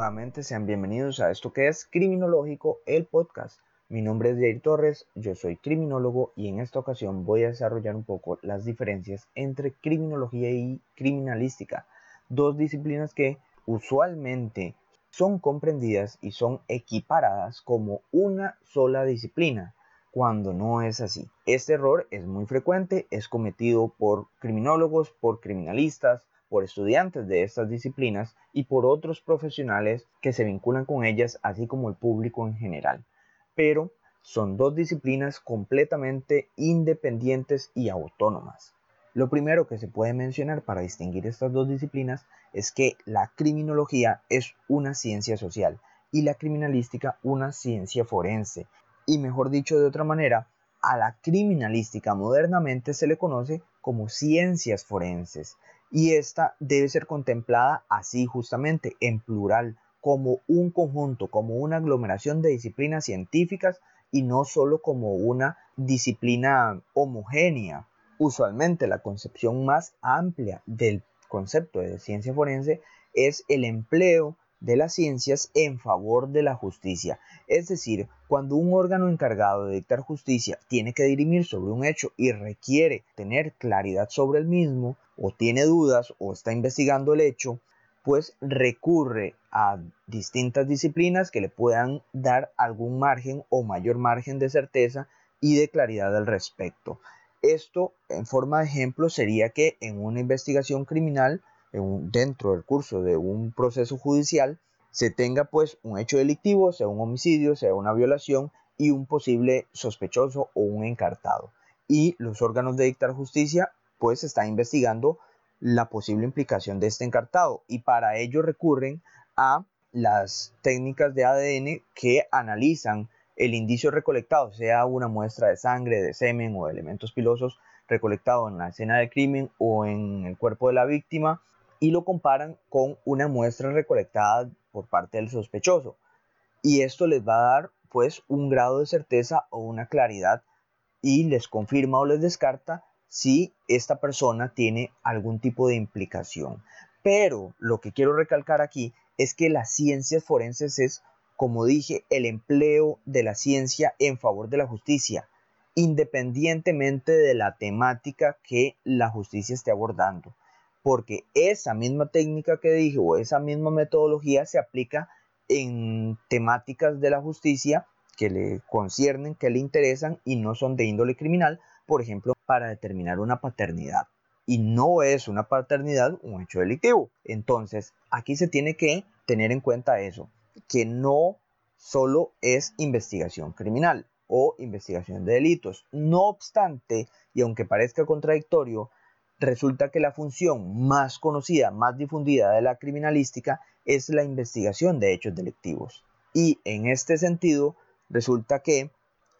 Nuevamente sean bienvenidos a esto que es Criminológico, el podcast. Mi nombre es Jair Torres, yo soy criminólogo y en esta ocasión voy a desarrollar un poco las diferencias entre criminología y criminalística, dos disciplinas que usualmente son comprendidas y son equiparadas como una sola disciplina, cuando no es así. Este error es muy frecuente, es cometido por criminólogos, por criminalistas, por estudiantes de estas disciplinas y por otros profesionales que se vinculan con ellas, así como el público en general. Pero son dos disciplinas completamente independientes y autónomas. Lo primero que se puede mencionar para distinguir estas dos disciplinas es que la criminología es una ciencia social y la criminalística una ciencia forense. Y mejor dicho de otra manera, a la criminalística modernamente se le conoce como ciencias forenses y esta debe ser contemplada así justamente en plural como un conjunto, como una aglomeración de disciplinas científicas y no solo como una disciplina homogénea. Usualmente la concepción más amplia del concepto de ciencia forense es el empleo de las ciencias en favor de la justicia. Es decir, cuando un órgano encargado de dictar justicia tiene que dirimir sobre un hecho y requiere tener claridad sobre el mismo, o tiene dudas o está investigando el hecho, pues recurre a distintas disciplinas que le puedan dar algún margen o mayor margen de certeza y de claridad al respecto. Esto, en forma de ejemplo, sería que en una investigación criminal, dentro del curso de un proceso judicial, se tenga pues un hecho delictivo, sea un homicidio, sea una violación y un posible sospechoso o un encartado. Y los órganos de dictar justicia pues están investigando la posible implicación de este encartado y para ello recurren a las técnicas de ADN que analizan el indicio recolectado, sea una muestra de sangre, de semen o de elementos pilosos recolectado en la escena del crimen o en el cuerpo de la víctima y lo comparan con una muestra recolectada por parte del sospechoso. Y esto les va a dar pues un grado de certeza o una claridad y les confirma o les descarta si esta persona tiene algún tipo de implicación. Pero lo que quiero recalcar aquí es que las ciencias forenses es como dije, el empleo de la ciencia en favor de la justicia, independientemente de la temática que la justicia esté abordando. Porque esa misma técnica que dije o esa misma metodología se aplica en temáticas de la justicia que le conciernen, que le interesan y no son de índole criminal, por ejemplo, para determinar una paternidad. Y no es una paternidad un hecho delictivo. Entonces, aquí se tiene que tener en cuenta eso que no solo es investigación criminal o investigación de delitos. No obstante, y aunque parezca contradictorio, resulta que la función más conocida, más difundida de la criminalística es la investigación de hechos delictivos. Y en este sentido, resulta que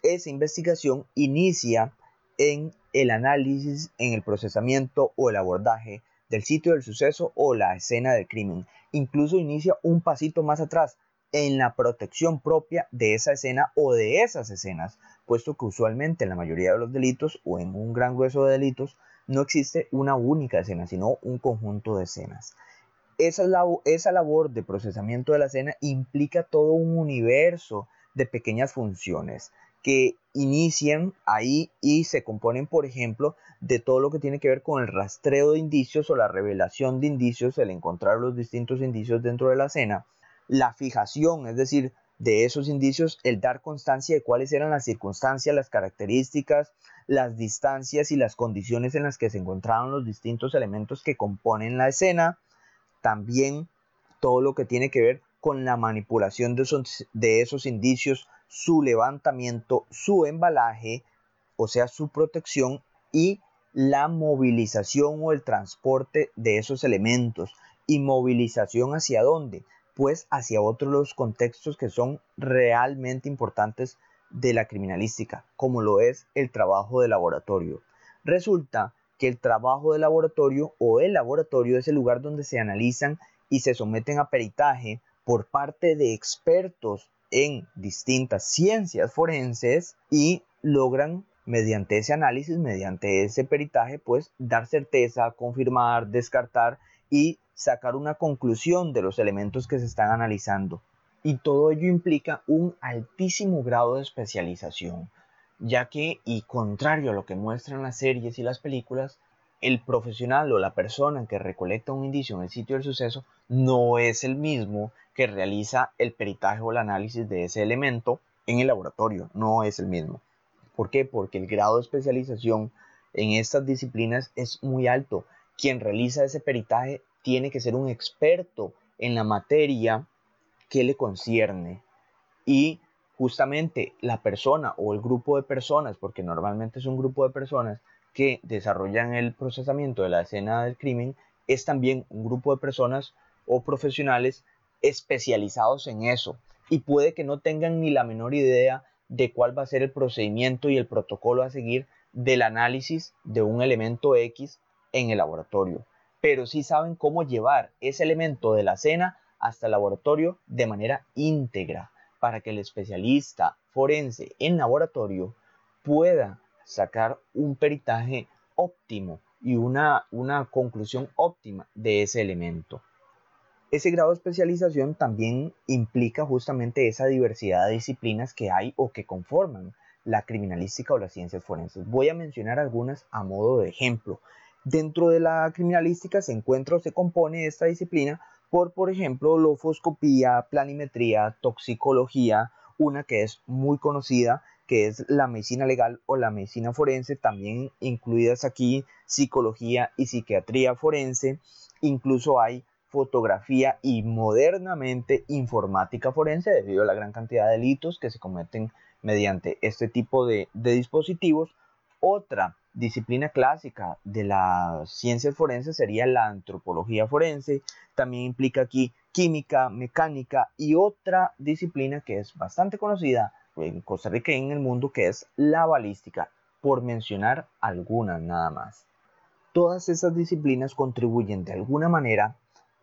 esa investigación inicia en el análisis, en el procesamiento o el abordaje del sitio del suceso o la escena del crimen. Incluso inicia un pasito más atrás en la protección propia de esa escena o de esas escenas, puesto que usualmente en la mayoría de los delitos o en un gran grueso de delitos no existe una única escena, sino un conjunto de escenas. Esa, esa labor de procesamiento de la escena implica todo un universo de pequeñas funciones que inician ahí y se componen, por ejemplo, de todo lo que tiene que ver con el rastreo de indicios o la revelación de indicios, el encontrar los distintos indicios dentro de la escena, la fijación, es decir, de esos indicios, el dar constancia de cuáles eran las circunstancias, las características, las distancias y las condiciones en las que se encontraban los distintos elementos que componen la escena, también todo lo que tiene que ver con la manipulación de esos, de esos indicios, su levantamiento, su embalaje, o sea, su protección y la movilización o el transporte de esos elementos. ¿Y movilización hacia dónde? pues hacia otros contextos que son realmente importantes de la criminalística, como lo es el trabajo de laboratorio. Resulta que el trabajo de laboratorio o el laboratorio es el lugar donde se analizan y se someten a peritaje por parte de expertos en distintas ciencias forenses y logran mediante ese análisis, mediante ese peritaje, pues dar certeza, confirmar, descartar y sacar una conclusión de los elementos que se están analizando. Y todo ello implica un altísimo grado de especialización, ya que, y contrario a lo que muestran las series y las películas, el profesional o la persona que recolecta un indicio en el sitio del suceso no es el mismo que realiza el peritaje o el análisis de ese elemento en el laboratorio, no es el mismo. ¿Por qué? Porque el grado de especialización en estas disciplinas es muy alto. Quien realiza ese peritaje tiene que ser un experto en la materia que le concierne. Y justamente la persona o el grupo de personas, porque normalmente es un grupo de personas que desarrollan el procesamiento de la escena del crimen, es también un grupo de personas o profesionales especializados en eso. Y puede que no tengan ni la menor idea de cuál va a ser el procedimiento y el protocolo a seguir del análisis de un elemento X en el laboratorio, pero sí saben cómo llevar ese elemento de la escena hasta el laboratorio de manera íntegra para que el especialista forense en laboratorio pueda sacar un peritaje óptimo y una, una conclusión óptima de ese elemento. Ese grado de especialización también implica justamente esa diversidad de disciplinas que hay o que conforman la criminalística o las ciencias forenses. Voy a mencionar algunas a modo de ejemplo. Dentro de la criminalística se encuentra o se compone esta disciplina por, por ejemplo, lofoscopía, planimetría, toxicología, una que es muy conocida, que es la medicina legal o la medicina forense, también incluidas aquí psicología y psiquiatría forense, incluso hay fotografía y modernamente informática forense debido a la gran cantidad de delitos que se cometen mediante este tipo de, dispositivos. Otra disciplina clásica de las ciencias forenses sería la antropología forense. También implica aquí química, mecánica y otra disciplina que es bastante conocida en Costa Rica y en el mundo que es la balística, por mencionar algunas nada más. Todas esas disciplinas contribuyen de alguna manera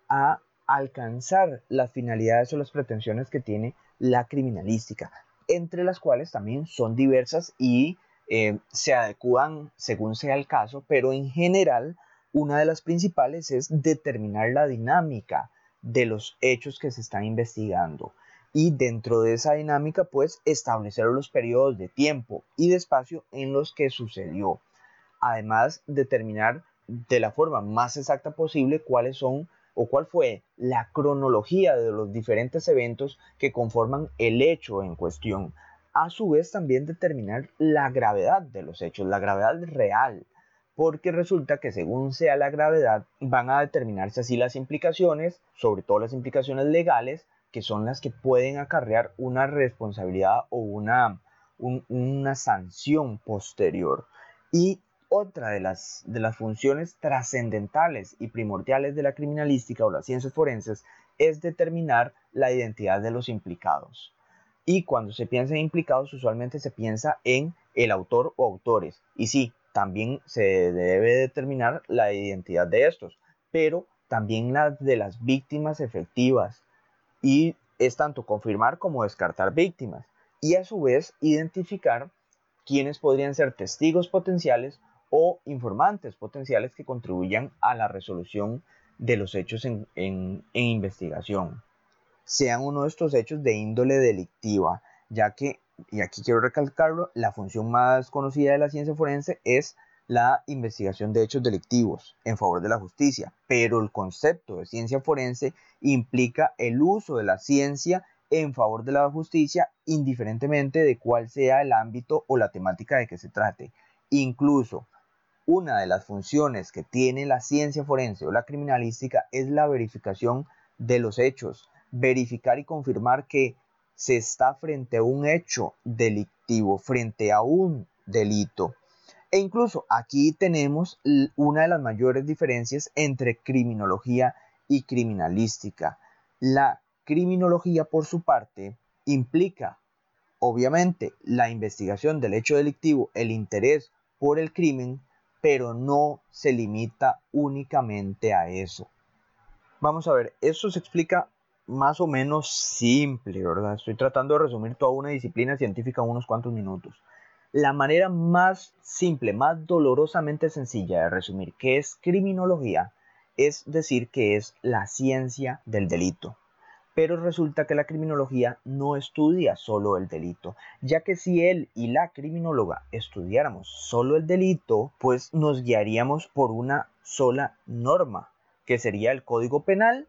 a alcanzar las finalidades o las pretensiones que tiene la criminalística, entre las cuales también son diversas y eh, se adecuan según sea el caso, pero en general una de las principales es determinar la dinámica de los hechos que se están investigando y dentro de esa dinámica pues establecer los periodos de tiempo y de espacio en los que sucedió. Además determinar de la forma más exacta posible cuáles son o cuál fue la cronología de los diferentes eventos que conforman el hecho en cuestión. A su vez también determinar la gravedad de los hechos, la gravedad real, porque resulta que según sea la gravedad van a determinarse así las implicaciones, sobre todo las implicaciones legales, que son las que pueden acarrear una responsabilidad o una, una sanción posterior. Y otra de las, de las funciones trascendentales y primordiales de la criminalística o las ciencias forenses es determinar la identidad de los implicados. Y cuando se piensa en implicados, usualmente se piensa en el autor o autores. Y sí, también se debe determinar la identidad de estos, pero también la de las víctimas efectivas. Y es tanto confirmar como descartar víctimas. Y a su vez identificar quiénes podrían ser testigos potenciales o informantes potenciales que contribuyan a la resolución de los hechos en, investigación. Sean uno de estos hechos de índole delictiva, ya que, y aquí quiero recalcarlo, la función más conocida de la ciencia forense es la investigación de hechos delictivos en favor de la justicia, pero el concepto de ciencia forense implica el uso de la ciencia en favor de la justicia indiferentemente de cuál sea el ámbito o la temática de que se trate. Incluso una de las funciones que tiene la ciencia forense o la criminalística es la verificación de los hechos, verificar y confirmar que se está frente a un hecho delictivo, frente a un delito. E incluso aquí tenemos una de las mayores diferencias entre criminología y criminalística. La criminología, por su parte, implica, obviamente, la investigación del hecho delictivo, el interés por el crimen, pero no se limita únicamente a eso. Vamos a ver, esto se explica más o menos simple, ¿verdad? Estoy tratando de resumir toda una disciplina científica en unos cuantos minutos. La manera más simple, más dolorosamente sencilla de resumir qué es criminología es decir que es la ciencia del delito. Pero resulta que la criminología no estudia solo el delito, ya que si él y la criminóloga estudiáramos solo el delito, pues nos guiaríamos por una sola norma, que sería el Código Penal,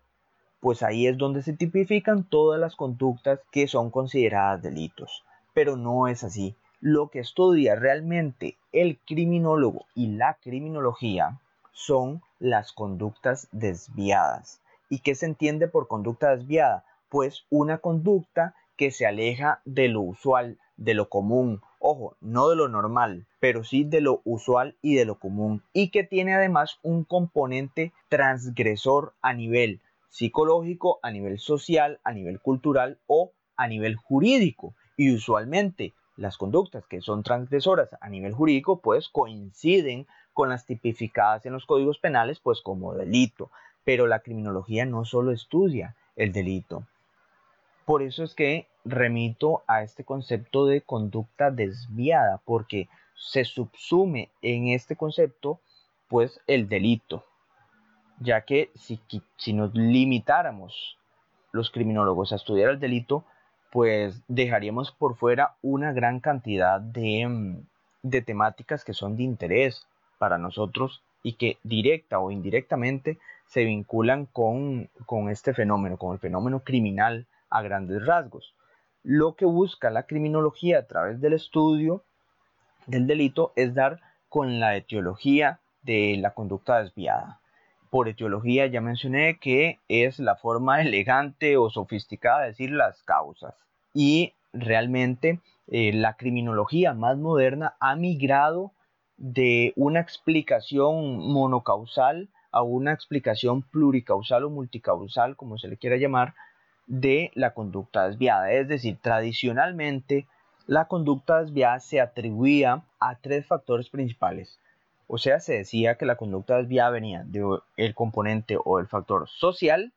pues ahí es donde se tipifican todas las conductas que son consideradas delitos. Pero no es así. Lo que estudia realmente el criminólogo y la criminología son las conductas desviadas. ¿Y qué se entiende por conducta desviada? Pues una conducta que se aleja de lo usual, de lo común, ojo, no de lo normal, pero sí de lo usual y de lo común, y que tiene además un componente transgresor a nivel psicológico, a nivel social, a nivel cultural o a nivel jurídico. Y usualmente las conductas que son transgresoras a nivel jurídico pues coinciden con las tipificadas en los códigos penales pues como delito. Pero la criminología no solo estudia el delito. Por eso es que remito a este concepto de conducta desviada, porque se subsume en este concepto pues el delito, ya que si, si nos limitáramos los criminólogos a estudiar el delito, pues dejaríamos por fuera una gran cantidad de, mm, de temáticas que son de interés para nosotros y que directa o indirectamente se vinculan con, con este fenómeno, con el fenómeno criminal a grandes rasgos. Lo que busca la criminología a través del estudio del delito es dar con la etiología de la conducta desviada. Por etiología ya mencioné que es la forma elegante o sofisticada de decir las causas. Y realmente eh, la criminología más moderna ha migrado de una explicación monocausal a una explicación pluricausal o multicausal, como se le quiera llamar, de la conducta desviada. Es decir, tradicionalmente la conducta desviada se atribuía a tres factores principales. O sea, se decía que la conducta desviada venía del componente o del factor social,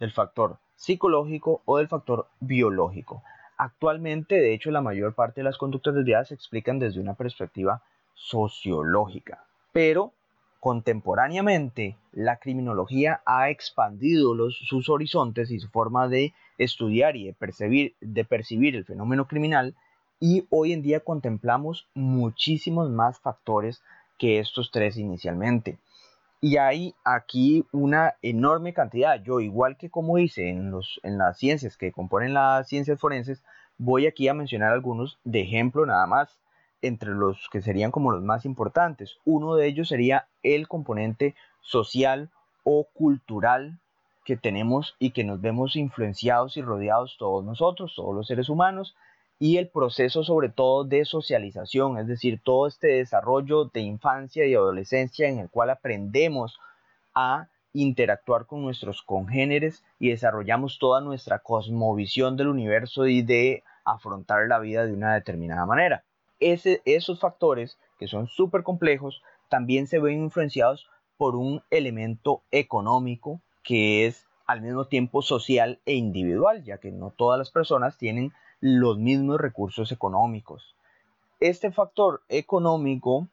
del factor psicológico o del factor biológico. Actualmente, de hecho, la mayor parte de las conductas desviadas se explican desde una perspectiva sociológica. Pero contemporáneamente, la criminología ha expandido sus horizontes y su forma de estudiar y de percibir, de percibir el fenómeno criminal y hoy en día contemplamos muchísimos más factores que estos tres inicialmente. Y hay aquí una enorme cantidad. Yo, igual que como hice en, los, en las ciencias que componen las ciencias forenses, voy aquí a mencionar algunos de ejemplo nada más, entre los que serían como los más importantes. Uno de ellos sería el componente social o cultural que tenemos y que nos vemos influenciados y rodeados todos nosotros, todos los seres humanos, y el proceso sobre todo de socialización, es decir, todo este desarrollo de infancia y adolescencia en el cual aprendemos a interactuar con nuestros congéneres y desarrollamos toda nuestra cosmovisión del universo y de afrontar la vida de una determinada manera. Ese, esos factores, que son súper complejos, también se ven influenciados por un elemento económico que es al mismo tiempo social e individual, ya que no todas las personas tienen los mismos recursos económicos. Este factor económico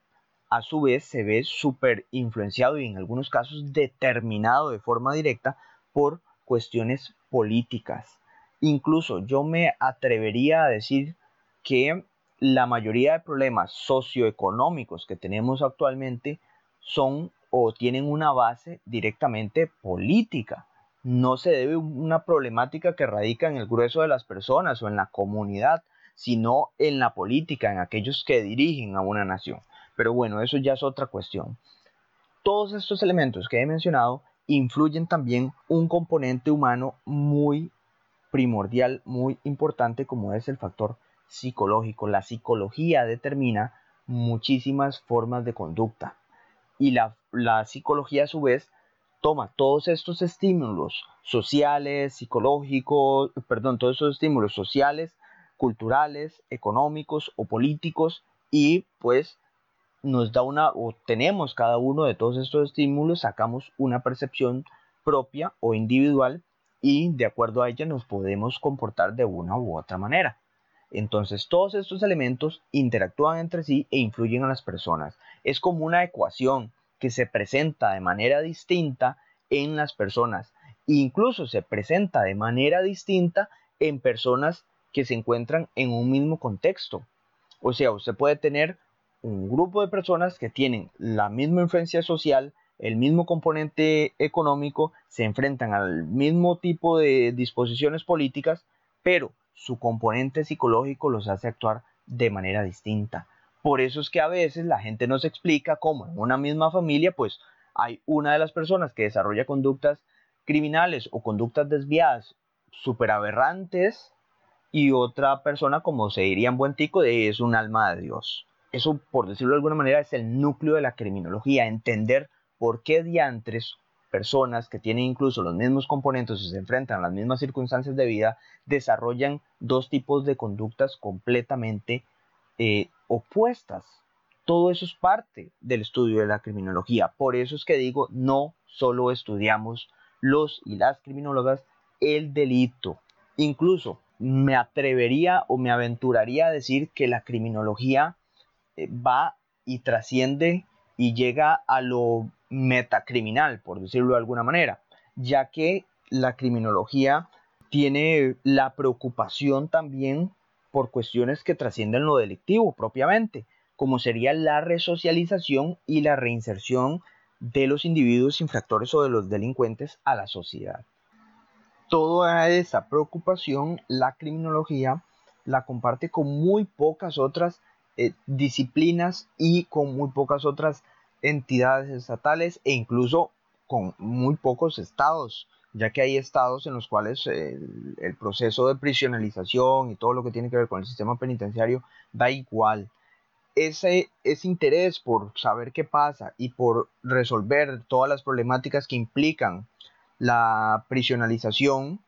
a su vez se ve súper influenciado y en algunos casos determinado de forma directa por cuestiones políticas. Incluso yo me atrevería a decir que la mayoría de problemas socioeconómicos que tenemos actualmente son o tienen una base directamente política no se debe a una problemática que radica en el grueso de las personas o en la comunidad, sino en la política, en aquellos que dirigen a una nación. Pero bueno, eso ya es otra cuestión. Todos estos elementos que he mencionado influyen también un componente humano muy primordial, muy importante, como es el factor psicológico. La psicología determina muchísimas formas de conducta y la, la psicología a su vez toma todos estos estímulos sociales, psicológicos, perdón, todos estos estímulos sociales, culturales, económicos o políticos y pues nos da una, o tenemos cada uno de todos estos estímulos, sacamos una percepción propia o individual y de acuerdo a ella nos podemos comportar de una u otra manera. Entonces todos estos elementos interactúan entre sí e influyen a las personas. Es como una ecuación que se presenta de manera distinta en las personas. Incluso se presenta de manera distinta en personas que se encuentran en un mismo contexto. O sea, usted puede tener un grupo de personas que tienen la misma influencia social, el mismo componente económico, se enfrentan al mismo tipo de disposiciones políticas, pero su componente psicológico los hace actuar de manera distinta. Por eso es que a veces la gente no se explica cómo en una misma familia, pues hay una de las personas que desarrolla conductas criminales o conductas desviadas súper aberrantes y otra persona, como se diría en buen tico, es un alma de Dios. Eso, por decirlo de alguna manera, es el núcleo de la criminología, entender por qué diantres personas que tienen incluso los mismos componentes y se enfrentan a las mismas circunstancias de vida desarrollan dos tipos de conductas completamente eh, opuestas. Todo eso es parte del estudio de la criminología. Por eso es que digo, no solo estudiamos los y las criminólogas el delito. Incluso me atrevería o me aventuraría a decir que la criminología eh, va y trasciende y llega a lo metacriminal, por decirlo de alguna manera, ya que la criminología tiene la preocupación también por cuestiones que trascienden lo delictivo propiamente, como sería la resocialización y la reinserción de los individuos infractores o de los delincuentes a la sociedad. Toda esa preocupación la criminología la comparte con muy pocas otras eh, disciplinas y con muy pocas otras entidades estatales e incluso con muy pocos estados, ya que hay estados en los cuales el, el, proceso de prisionalización y todo lo que tiene que ver con el sistema penitenciario da igual. Ese, ese interés por saber qué pasa y por resolver todas las problemáticas que implican la prisionalización,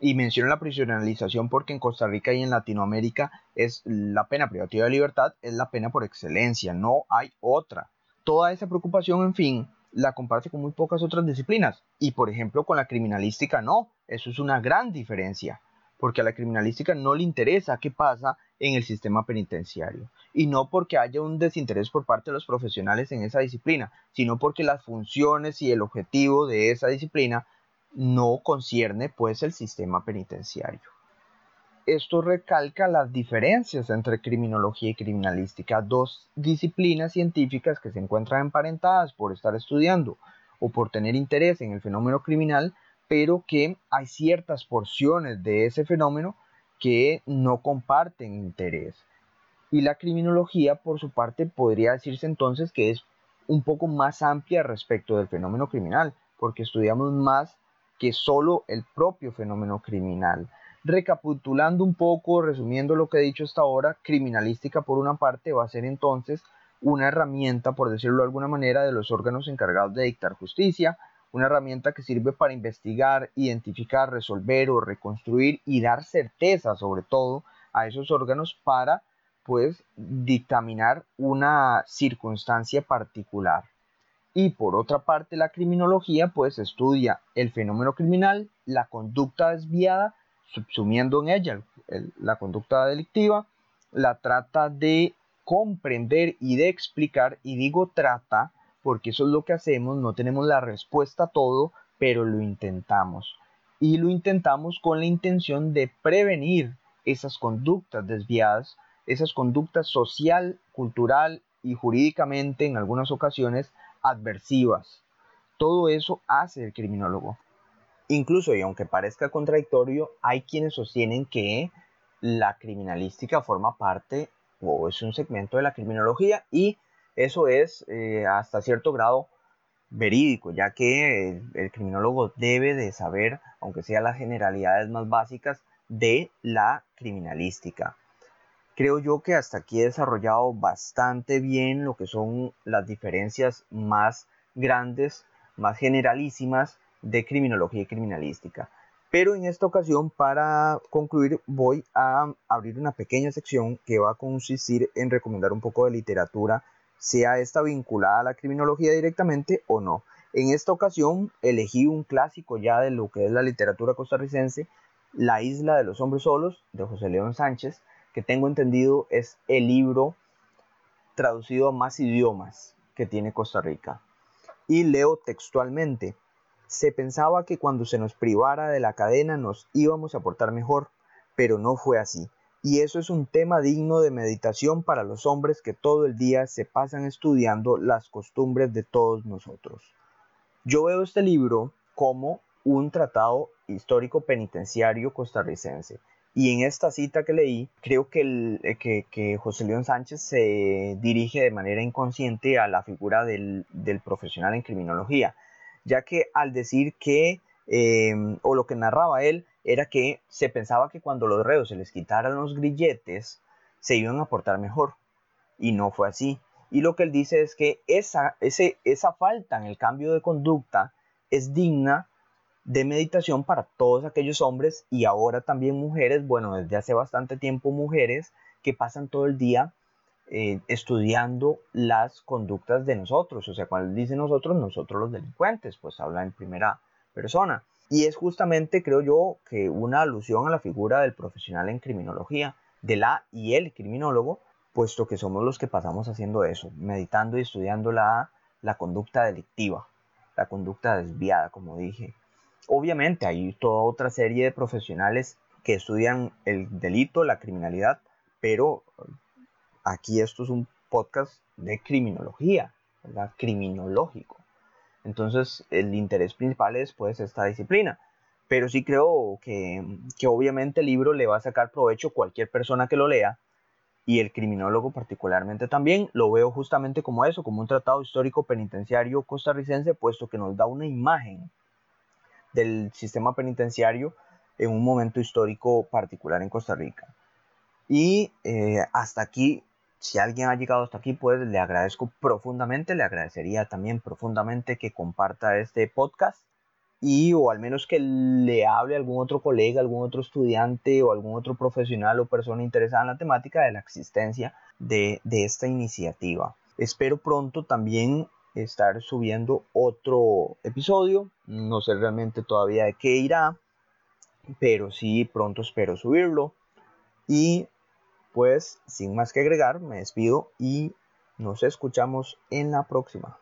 y menciono la prisionalización porque en Costa Rica y en Latinoamérica es la pena privativa de libertad, es la pena por excelencia, no hay otra toda esa preocupación, en fin, la comparte con muy pocas otras disciplinas. Y por ejemplo, con la criminalística no. Eso es una gran diferencia. Porque a la criminalística no le interesa qué pasa en el sistema penitenciario. Y no porque haya un desinterés por parte de los profesionales en esa disciplina, sino porque las funciones y el objetivo de esa disciplina no concierne pues el sistema penitenciario esto recalca las diferencias entre criminología y criminalística, dos disciplinas científicas que se encuentran emparentadas por estar estudiando o por tener interés en el fenómeno criminal, pero que hay ciertas porciones de ese fenómeno que no comparten interés. Y la criminología, por su parte, podría decirse entonces que es un poco más amplia respecto del fenómeno criminal, porque estudiamos más que solo el propio fenómeno criminal. Recapitulando un poco, resumiendo lo que he dicho hasta ahora, criminalística por una parte va a ser entonces una herramienta, por decirlo de alguna manera, de los órganos encargados de dictar justicia, una herramienta que sirve para investigar, identificar, resolver o reconstruir y dar certeza sobre todo a esos órganos para pues dictaminar una circunstancia particular. Y por otra parte, la criminología pues estudia el fenómeno criminal, la conducta desviada subsumiendo en ella la conducta delictiva, la trata de comprender y de explicar, y digo trata porque eso es lo que hacemos, no tenemos la respuesta a todo, pero lo intentamos. Y lo intentamos con la intención de prevenir esas conductas desviadas, esas conductas social, cultural y jurídicamente en algunas ocasiones adversivas. Todo eso hace el criminólogo. Incluso, y aunque parezca contradictorio, hay quienes sostienen que la criminalística forma parte o es un segmento de la criminología y eso es eh, hasta cierto grado verídico, ya que el, criminólogo debe de saber, aunque sea las generalidades más básicas, de la criminalística. Creo yo que hasta aquí he desarrollado bastante bien lo que son las diferencias más grandes, más generalísimas de criminología y criminalística. Pero en esta ocasión, para concluir, voy a abrir una pequeña sección que va a consistir en recomendar un poco de literatura, sea esta vinculada a la criminología directamente o no. En esta ocasión elegí un clásico ya de lo que es la literatura costarricense, La isla de los hombres solos, de José León Sánchez, que tengo entendido es el libro traducido a más idiomas que tiene Costa Rica. Y leo textualmente, se pensaba que cuando se nos privara de la cadena nos íbamos a portar mejor, pero no fue así. Y eso es un tema digno de meditación para los hombres que todo el día se pasan estudiando las costumbres de todos nosotros. Yo veo este libro como un tratado histórico penitenciario costarricense. Y en esta cita que leí, creo que, eh, que, José León Sánchez se dirige de manera inconsciente a la figura del profesional en criminología ya que al decir que, em, o lo que narraba él, era que se pensaba que cuando los reos se les quitaran los grilletes, se iban a portar mejor. Y no fue así. Y lo que él dice es que esa, ese, esa falta en el cambio de conducta es digna de meditación para todos aquellos hombres y ahora también mujeres, bueno, desde hace bastante tiempo mujeres que pasan todo el día eh, estudiando las conductas de nosotros. O sea, cuando dice nosotros, nosotros los delincuentes, pues habla en primera persona. Y es justamente, creo yo, que una alusión a la figura del profesional en criminología, de la y el criminólogo, puesto que somos los que pasamos haciendo eso, meditando y estudiando la, la conducta delictiva, la conducta desviada, como dije. Obviamente hay toda otra serie de profesionales que estudian el delito, la criminalidad, pero aquí esto es un podcast de criminología, ¿verdad? Criminológico. Entonces, el interés principal es pues esta disciplina. Pero sí creo que, que obviamente el libro le va a sacar provecho cualquier persona que lo lea y el criminólogo particularmente también. Lo veo justamente como eso, como un tratado histórico penitenciario costarricense, puesto que nos da una imagen del sistema penitenciario en un momento histórico particular en Costa Rica. Y eh, hasta aquí si alguien ha llegado hasta aquí, pues le agradezco profundamente, le agradecería también profundamente que comparta este podcast y o al menos que le hable a algún otro colega, algún otro estudiante o algún otro profesional o persona interesada en la temática de la existencia de, de esta iniciativa. Espero pronto también estar subiendo otro episodio, no sé realmente todavía de qué irá, pero sí pronto espero subirlo y pues sin más que agregar, me despido y nos escuchamos en la próxima.